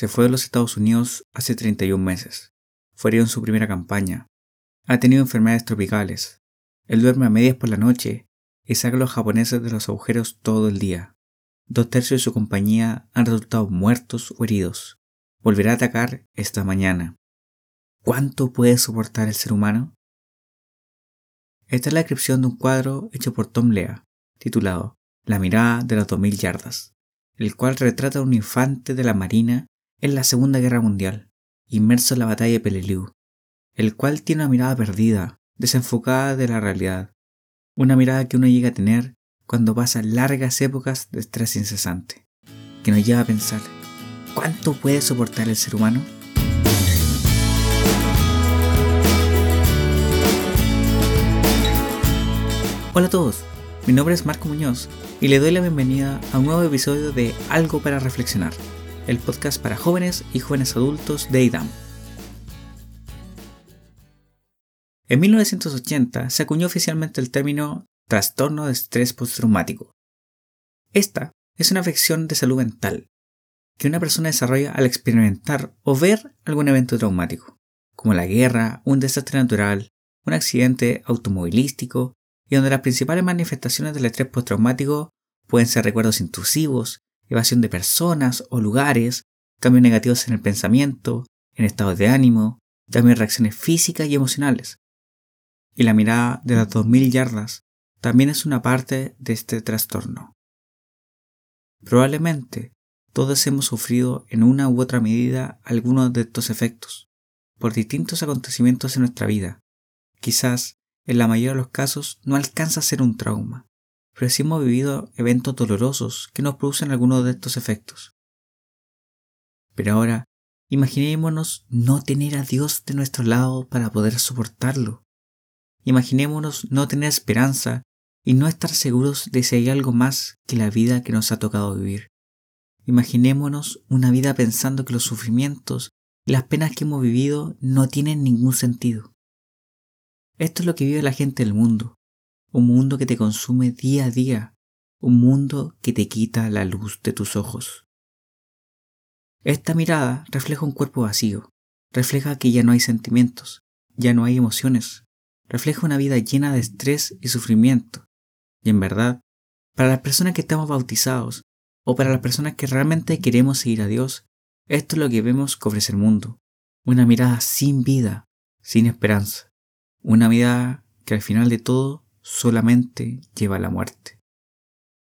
se fue de los Estados Unidos hace 31 meses. Fue herido en su primera campaña. Ha tenido enfermedades tropicales. Él duerme a medias por la noche y saca a los japoneses de los agujeros todo el día. Dos tercios de su compañía han resultado muertos o heridos. Volverá a atacar esta mañana. ¿Cuánto puede soportar el ser humano? Esta es la descripción de un cuadro hecho por Tom Lea, titulado La mirada de las 2000 yardas, el cual retrata a un infante de la Marina en la Segunda Guerra Mundial, inmerso en la batalla de Peleliu, el cual tiene una mirada perdida, desenfocada de la realidad, una mirada que uno llega a tener cuando pasa largas épocas de estrés incesante, que nos lleva a pensar, ¿cuánto puede soportar el ser humano? Hola a todos, mi nombre es Marco Muñoz y le doy la bienvenida a un nuevo episodio de Algo para Reflexionar, el podcast para jóvenes y jóvenes adultos de IDAM. En 1980 se acuñó oficialmente el término trastorno de estrés postraumático. Esta es una afección de salud mental que una persona desarrolla al experimentar o ver algún evento traumático, como la guerra, un desastre natural, un accidente automovilístico, y donde las principales manifestaciones del estrés postraumático pueden ser recuerdos intrusivos, evasión de personas o lugares, cambios negativos en el pensamiento, en estados de ánimo, también reacciones físicas y emocionales. Y la mirada de las 2000 yardas también es una parte de este trastorno. Probablemente todos hemos sufrido en una u otra medida algunos de estos efectos, por distintos acontecimientos en nuestra vida. Quizás, en la mayoría de los casos, no alcanza a ser un trauma, pero sí hemos vivido eventos dolorosos que nos producen algunos de estos efectos. Pero ahora, imaginémonos no tener a Dios de nuestro lado para poder soportarlo. Imaginémonos no tener esperanza y no estar seguros de si hay algo más que la vida que nos ha tocado vivir. Imaginémonos una vida pensando que los sufrimientos y las penas que hemos vivido no tienen ningún sentido. Esto es lo que vive la gente del mundo, un mundo que te consume día a día, un mundo que te quita la luz de tus ojos. Esta mirada refleja un cuerpo vacío, refleja que ya no hay sentimientos, ya no hay emociones, refleja una vida llena de estrés y sufrimiento, y en verdad, para las personas que estamos bautizados o para las personas que realmente queremos seguir a Dios, esto es lo que vemos que ofrece el mundo. Una mirada sin vida, sin esperanza. Una mirada que al final de todo solamente lleva a la muerte.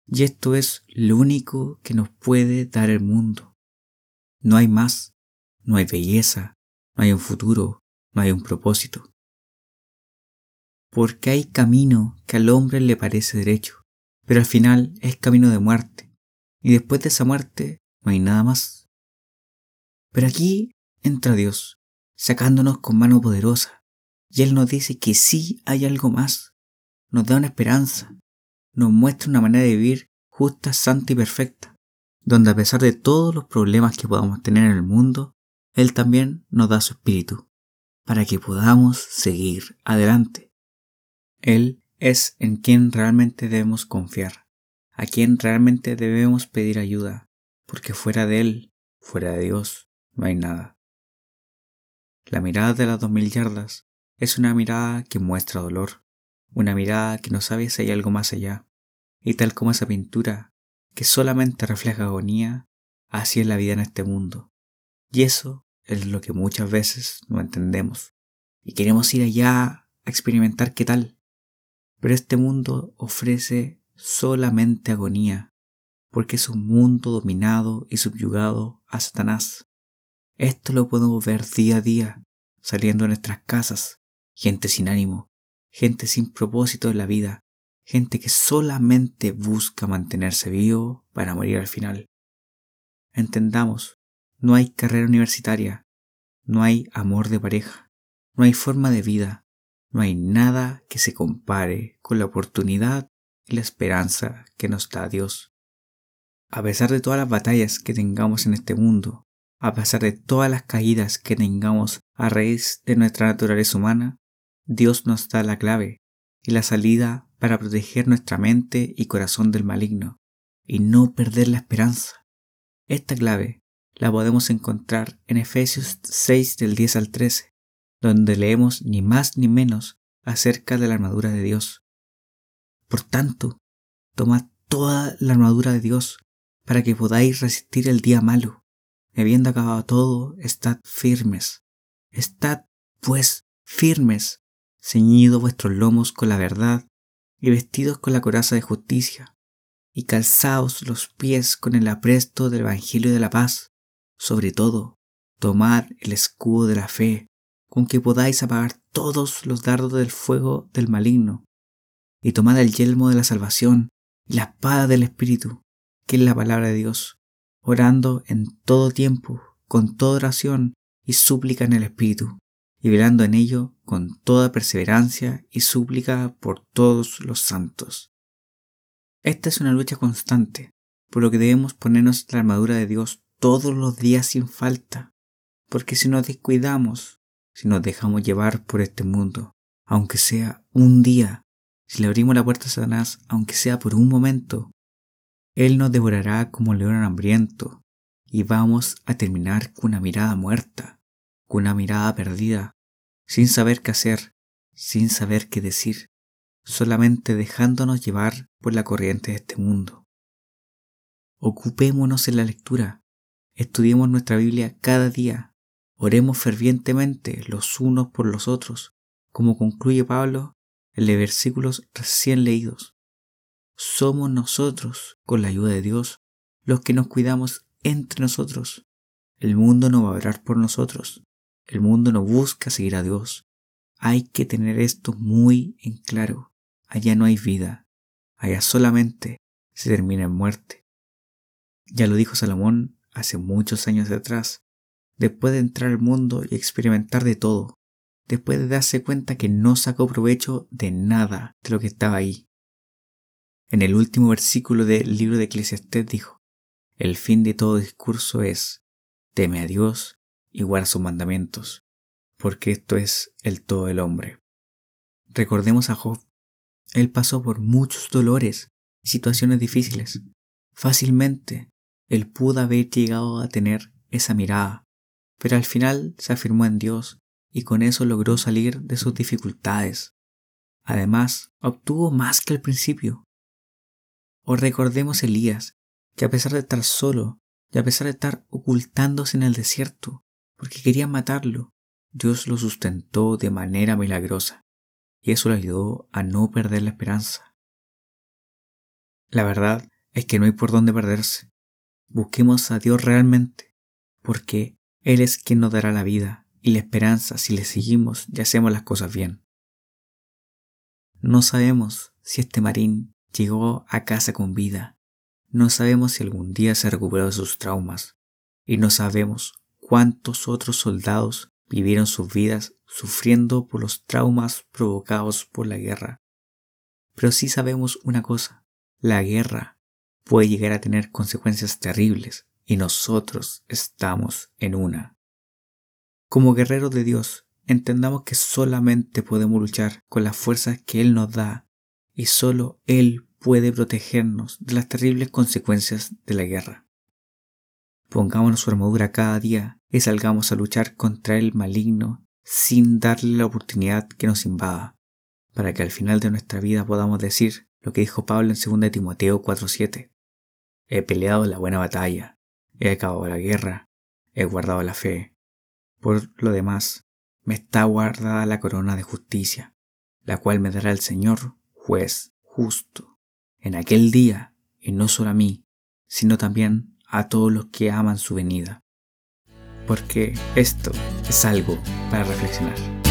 Y esto es lo único que nos puede dar el mundo. No hay más, no hay belleza, no hay un futuro, no hay un propósito porque hay camino que al hombre le parece derecho, pero al final es camino de muerte, y después de esa muerte no hay nada más. Pero aquí entra Dios, sacándonos con mano poderosa, y Él nos dice que sí hay algo más, nos da una esperanza, nos muestra una manera de vivir justa, santa y perfecta, donde a pesar de todos los problemas que podamos tener en el mundo, Él también nos da su espíritu, para que podamos seguir adelante. Él es en quien realmente debemos confiar, a quien realmente debemos pedir ayuda, porque fuera de Él, fuera de Dios, no hay nada. La mirada de las dos mil yardas es una mirada que muestra dolor, una mirada que no sabe si hay algo más allá, y tal como esa pintura que solamente refleja agonía, así es la vida en este mundo. Y eso es lo que muchas veces no entendemos. Y queremos ir allá a experimentar qué tal, pero este mundo ofrece solamente agonía, porque es un mundo dominado y subyugado a Satanás. Esto lo podemos ver día a día, saliendo de nuestras casas, gente sin ánimo, gente sin propósito en la vida, gente que solamente busca mantenerse vivo para morir al final. Entendamos, no hay carrera universitaria, no hay amor de pareja, no hay forma de vida, no hay nada que se compare con la oportunidad y la esperanza que nos da Dios. A pesar de todas las batallas que tengamos en este mundo, a pesar de todas las caídas que tengamos a raíz de nuestra naturaleza humana, Dios nos da la clave y la salida para proteger nuestra mente y corazón del maligno y no perder la esperanza. Esta clave la podemos encontrar en Efesios 6 del 10 al 13, donde leemos ni más ni menos acerca de la armadura de Dios. Por tanto, tomad toda la armadura de Dios para que podáis resistir el día malo. Habiendo acabado todo, estad firmes. Estad, pues, firmes, ceñidos vuestros lomos con la verdad y vestidos con la coraza de justicia, y calzaos los pies con el apresto del Evangelio de la paz. Sobre todo, tomad el escudo de la fe, con que podáis apagar todos los dardos del fuego del maligno, y tomad el yelmo de la salvación y la espada del Espíritu, que es la palabra de Dios, orando en todo tiempo, con toda oración y súplica en el Espíritu, y velando en ello con toda perseverancia y súplica por todos los santos. Esta es una lucha constante, por lo que debemos ponernos la armadura de Dios todos los días sin falta, porque si nos descuidamos, si nos dejamos llevar por este mundo, aunque sea un día, si le abrimos la puerta a Satanás, aunque sea por un momento, él nos devorará como león hambriento y vamos a terminar con una mirada muerta, con una mirada perdida, sin saber qué hacer, sin saber qué decir, solamente dejándonos llevar por la corriente de este mundo. Ocupémonos en la lectura, estudiemos nuestra Biblia cada día, oremos fervientemente los unos por los otros, como concluye Pablo en los versículos recién leídos somos nosotros, con la ayuda de Dios, los que nos cuidamos entre nosotros. El mundo no va a orar por nosotros. El mundo no busca seguir a Dios. Hay que tener esto muy en claro. Allá no hay vida. Allá solamente se termina en muerte. Ya lo dijo Salomón hace muchos años atrás, después de entrar al mundo y experimentar de todo, después de darse cuenta que no sacó provecho de nada de lo que estaba ahí. En el último versículo del libro de Eclesiastés dijo, el fin de todo discurso es, teme a Dios y guarda sus mandamientos, porque esto es el todo del hombre. Recordemos a Job. Él pasó por muchos dolores y situaciones difíciles. Fácilmente, él pudo haber llegado a tener esa mirada, pero al final se afirmó en Dios y con eso logró salir de sus dificultades. Además, obtuvo más que al principio, o recordemos Elías, que a pesar de estar solo y a pesar de estar ocultándose en el desierto, porque querían matarlo, Dios lo sustentó de manera milagrosa, y eso le ayudó a no perder la esperanza. La verdad es que no hay por dónde perderse. Busquemos a Dios realmente, porque Él es quien nos dará la vida y la esperanza si le seguimos y hacemos las cosas bien. No sabemos si este marín llegó a casa con vida. No sabemos si algún día se recuperó de sus traumas y no sabemos cuántos otros soldados vivieron sus vidas sufriendo por los traumas provocados por la guerra. Pero sí sabemos una cosa, la guerra puede llegar a tener consecuencias terribles y nosotros estamos en una. Como guerreros de Dios, entendamos que solamente podemos luchar con las fuerzas que Él nos da y solo Él puede protegernos de las terribles consecuencias de la guerra. Pongámonos su armadura cada día y salgamos a luchar contra el maligno sin darle la oportunidad que nos invada, para que al final de nuestra vida podamos decir lo que dijo Pablo en 2 Timoteo 4:7. He peleado la buena batalla, he acabado la guerra, he guardado la fe. Por lo demás, me está guardada la corona de justicia, la cual me dará el Señor, juez justo, en aquel día, y no solo a mí, sino también a todos los que aman su venida. Porque esto es algo para reflexionar.